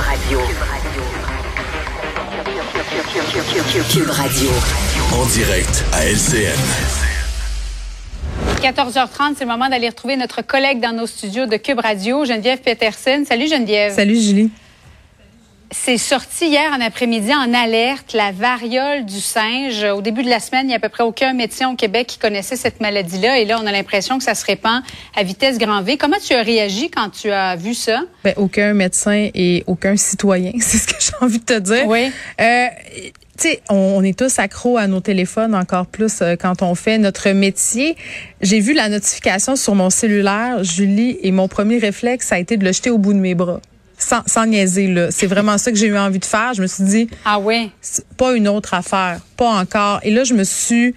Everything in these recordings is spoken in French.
Radio. Cube Radio. En direct à LCN. 14h30, c'est le moment d'aller retrouver notre collègue dans nos studios de Cube Radio, Geneviève Peterson. Salut Geneviève. Salut Julie. C'est sorti hier en après-midi en alerte, la variole du singe. Au début de la semaine, il n'y a à peu près aucun médecin au Québec qui connaissait cette maladie-là. Et là, on a l'impression que ça se répand à vitesse grand V. Comment tu as réagi quand tu as vu ça? Ben, aucun médecin et aucun citoyen, c'est ce que j'ai envie de te dire. Oui. Euh, sais, on, est tous accros à nos téléphones, encore plus euh, quand on fait notre métier. J'ai vu la notification sur mon cellulaire, Julie, et mon premier réflexe, ça a été de le jeter au bout de mes bras sans, sans niaiser, là. C'est vraiment ça que j'ai eu envie de faire. Je me suis dit. Ah ouais? Pas une autre affaire. Pas encore. Et là, je me suis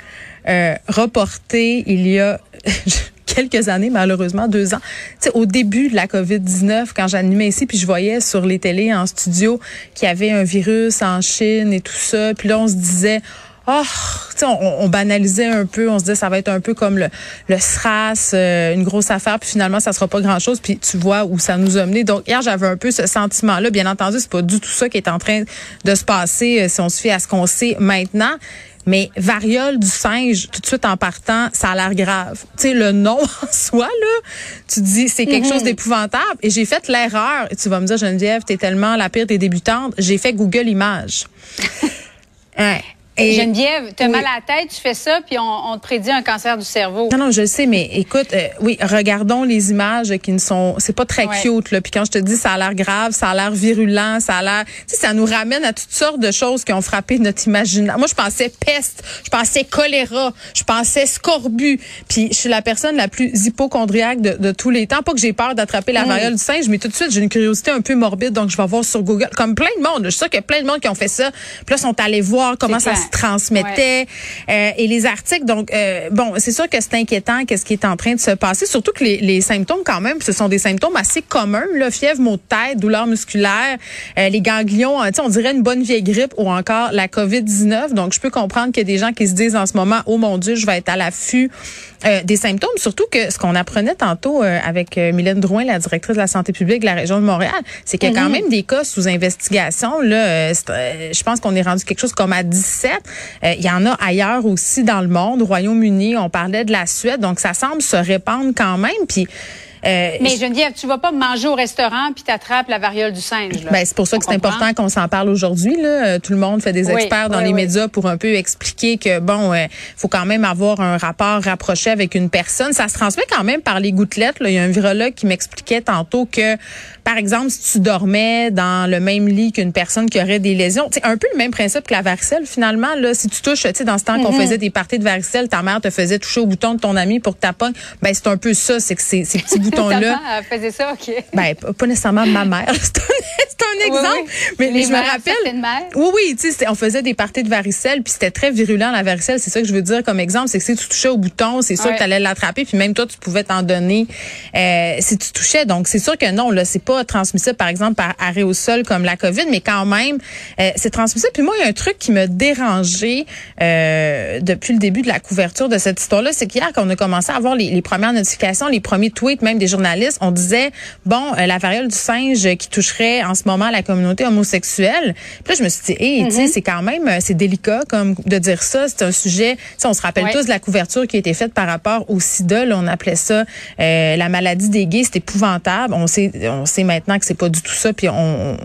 euh, reportée il y a. quelques années, malheureusement, deux ans. sais, au début de la COVID-19, quand j'animais ici, puis je voyais sur les télés en studio qu'il y avait un virus en Chine et tout ça. Puis là, on se disait, oh, on, on, banalisait un peu, on se disait ça va être un peu comme le, le SRAS, euh, une grosse affaire, puis finalement ça sera pas grand-chose, puis tu vois où ça nous a mené. Donc hier j'avais un peu ce sentiment-là. Bien entendu, c'est pas du tout ça qui est en train de se passer euh, si on se fie à ce qu'on sait maintenant. Mais variole du singe, tout de suite en partant, ça a l'air grave. Tu sais, le nom en soi, là, tu dis, c'est quelque chose mhm. d'épouvantable. Et j'ai fait l'erreur, et tu vas me dire, Geneviève, t'es tellement la pire des débutantes, j'ai fait Google Images. ouais. Et Geneviève, tu as mal à la tête, tu fais ça, puis on, te prédit un cancer du cerveau. Non, non, je sais, mais écoute, euh, oui, regardons les images qui ne sont, c'est pas très cute là. Puis quand je te dis, ça a l'air grave, ça a l'air virulent, ça a l'air, tu sais, ça nous ramène à toutes sortes de choses qui ont frappé notre imaginaire. Moi, je pensais peste, je pensais choléra, je pensais scorbut. Puis je suis la personne la plus hypochondriaque de, de tous les temps. Pas que j'ai peur d'attraper la mm. variole du singe, mais tout de suite, j'ai une curiosité un peu morbide, donc je vais voir sur Google, comme plein de monde. Je suis sûre qu'il y a plein de monde qui ont fait ça. Puis là, sont allés voir comment ça transmettait euh, et les articles. Donc, euh, bon, c'est sûr que c'est inquiétant qu'est-ce qui est en train de se passer, surtout que les, les, symptômes quand même, ce sont des symptômes assez communs, là, fièvre, maux de tête, douleurs musculaires, euh, les ganglions, on dirait une bonne vieille grippe ou encore la COVID-19. Donc, je peux comprendre qu'il y a des gens qui se disent en ce moment, oh mon Dieu, je vais être à l'affût des symptômes, surtout que ce qu'on apprenait tantôt avec Mylène Drouin, la directrice de la santé publique de la région de Montréal, c'est qu'il y a quand même des cas sous investigation. Là, je pense qu'on est rendu quelque chose comme à 17. Euh, il y en a ailleurs aussi dans le monde, Royaume-Uni, on parlait de la Suède, donc ça semble se répandre quand même. Mais Geneviève, tu vas pas manger au restaurant puis t'attrapes la variole du singe. Ben, c'est pour ça que c'est important qu'on s'en parle aujourd'hui. Là. Euh, tout le monde fait des experts dans les médias pour un peu expliquer que bon, euh, faut quand même avoir un rapport rapproché avec une personne. Ça se transmet quand même par les gouttelettes. Là. Il y a un virologue qui m'expliquait tantôt que, par exemple, si tu dormais dans le même lit qu'une personne qui aurait des lésions, c'est un peu le même principe que la varicelle finalement. Là, si tu touches, tu sais, dans ce temps qu'on mm-hmm. faisait des parties de varicelle, ta mère te faisait toucher au bouton de ton ami pour que tu Ben c'est un peu ça, c'est que ces, ces petits là faisait ça, OK. Ben, pas nécessairement ma mère. C'est un, exemple. Mais, je me rappelle. Oui, oui, tu sais, on faisait des parties de varicelle, puis c'était très virulent, la varicelle. C'est ça que je veux dire comme exemple. C'est que si tu touchais au bouton, c'est sûr que tu allais l'attraper, puis même toi, tu pouvais t'en donner euh, si tu touchais. Donc, c'est sûr que non, là, c'est pas transmissible, par exemple, par arrêt au sol comme la COVID, mais quand même, euh, c'est transmissible. Puis moi, il y a un truc qui m'a dérangé euh, depuis le début de la couverture de cette histoire-là, c'est qu'hier, quand on a commencé à avoir les, les premières notifications, les premiers tweets, même des journalistes, on disait bon euh, la variole du singe qui toucherait en ce moment la communauté homosexuelle. Puis là je me suis dit hey, tu sais mm-hmm. c'est quand même euh, c'est délicat comme de dire ça, c'est un sujet, on se rappelle tous de la couverture qui a été faite par rapport au sida, on appelait ça euh, la maladie des gays, c'est épouvantable. On sait on sait maintenant que c'est pas du tout ça puis on,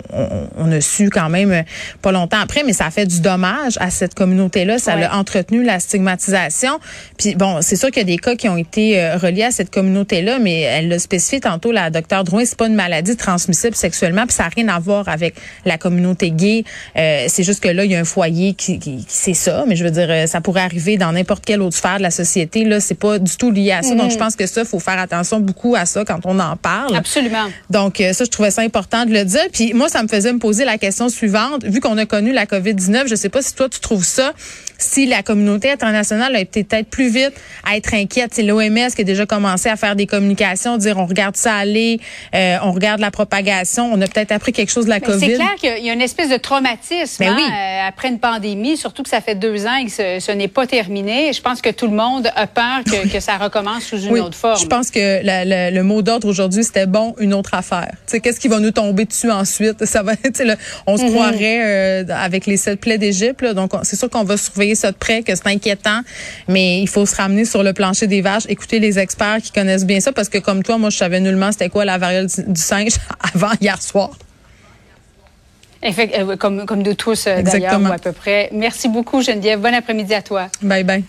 on, a su quand même pas longtemps après mais ça a fait du dommage à cette communauté là, ça a entretenu la stigmatisation. Puis bon, c'est sûr qu'il y a des cas qui ont été reliés à cette communauté là mais elle l'a spécifié tantôt la docteur Drouin, c'est pas une maladie transmissible sexuellement, puis ça n'a rien à voir avec la communauté gay. Euh, c'est juste que là, il y a un foyer qui, qui, c'est ça, mais je veux dire, euh, ça pourrait arriver dans n'importe quelle autre sphère de la société. Là, c'est pas du tout lié à ça. Donc, je mm-hmm. pense que ça, faut faire attention beaucoup à ça quand on en parle. Absolument. Donc, euh, ça, je trouvais ça important de le dire. Puis moi, ça me faisait me poser la question suivante. Vu qu'on a connu la COVID-19, je sais pas si toi, tu trouves ça si la communauté internationale a été peut-être plus vite à être inquiète, c'est l'OMS qui a déjà commencé à faire des communications, dire on regarde ça aller, euh, on regarde la propagation, on a peut-être appris quelque chose de la COVID. C'est clair qu'il y a une espèce de traumatisme ben hein, euh, après une pandémie, surtout que ça fait deux ans et que ce, n'est pas terminé. Je pense que tout le monde a peur que, ça recommence sous une autre forme. Je pense que le mot d'ordre aujourd'hui, c'était bon, une autre affaire. Qu'est-ce qui va nous tomber dessus ensuite? Ça va, on se mm-hmm. croirait euh, avec les sept plaies d'Égypte. Donc, c'est sûr qu'on va surveiller ça de près, que c'est inquiétant, mais il faut se ramener sur le plancher des vaches, écouter les experts qui connaissent bien ça, parce que comme toi, moi, je savais nullement c'était quoi la variole du singe avant hier soir. Euh, comme, comme nous tous euh, d'ailleurs, à peu près. Merci beaucoup, Geneviève. Bon après-midi à toi. Bye bye.